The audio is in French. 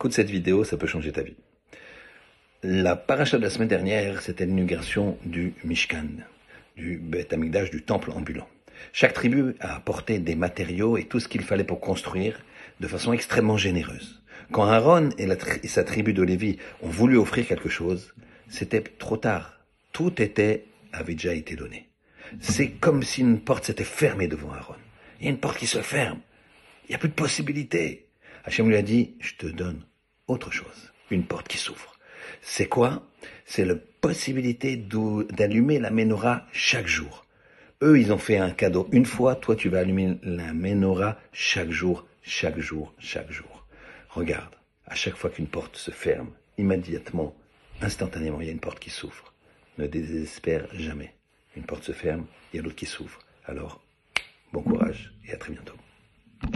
Écoute cette vidéo, ça peut changer ta vie. La paracha de la semaine dernière, c'était l'inauguration du Mishkan, du Beth Amikdash, du temple ambulant. Chaque tribu a apporté des matériaux et tout ce qu'il fallait pour construire de façon extrêmement généreuse. Quand Aaron et, et sa tribu de Lévi ont voulu offrir quelque chose, c'était trop tard. Tout était, avait déjà été donné. C'est comme si une porte s'était fermée devant Aaron. Il y a une porte qui se ferme. Il n'y a plus de possibilité. Hachem lui a dit, je te donne autre chose. Une porte qui s'ouvre. C'est quoi? C'est la possibilité d'allumer la menorah chaque jour. Eux, ils ont fait un cadeau une fois, toi tu vas allumer la menorah chaque jour, chaque jour, chaque jour. Regarde, à chaque fois qu'une porte se ferme, immédiatement, instantanément, il y a une porte qui s'ouvre. Ne désespère jamais. Une porte se ferme, il y a l'autre qui s'ouvre. Alors, bon courage et à très bientôt.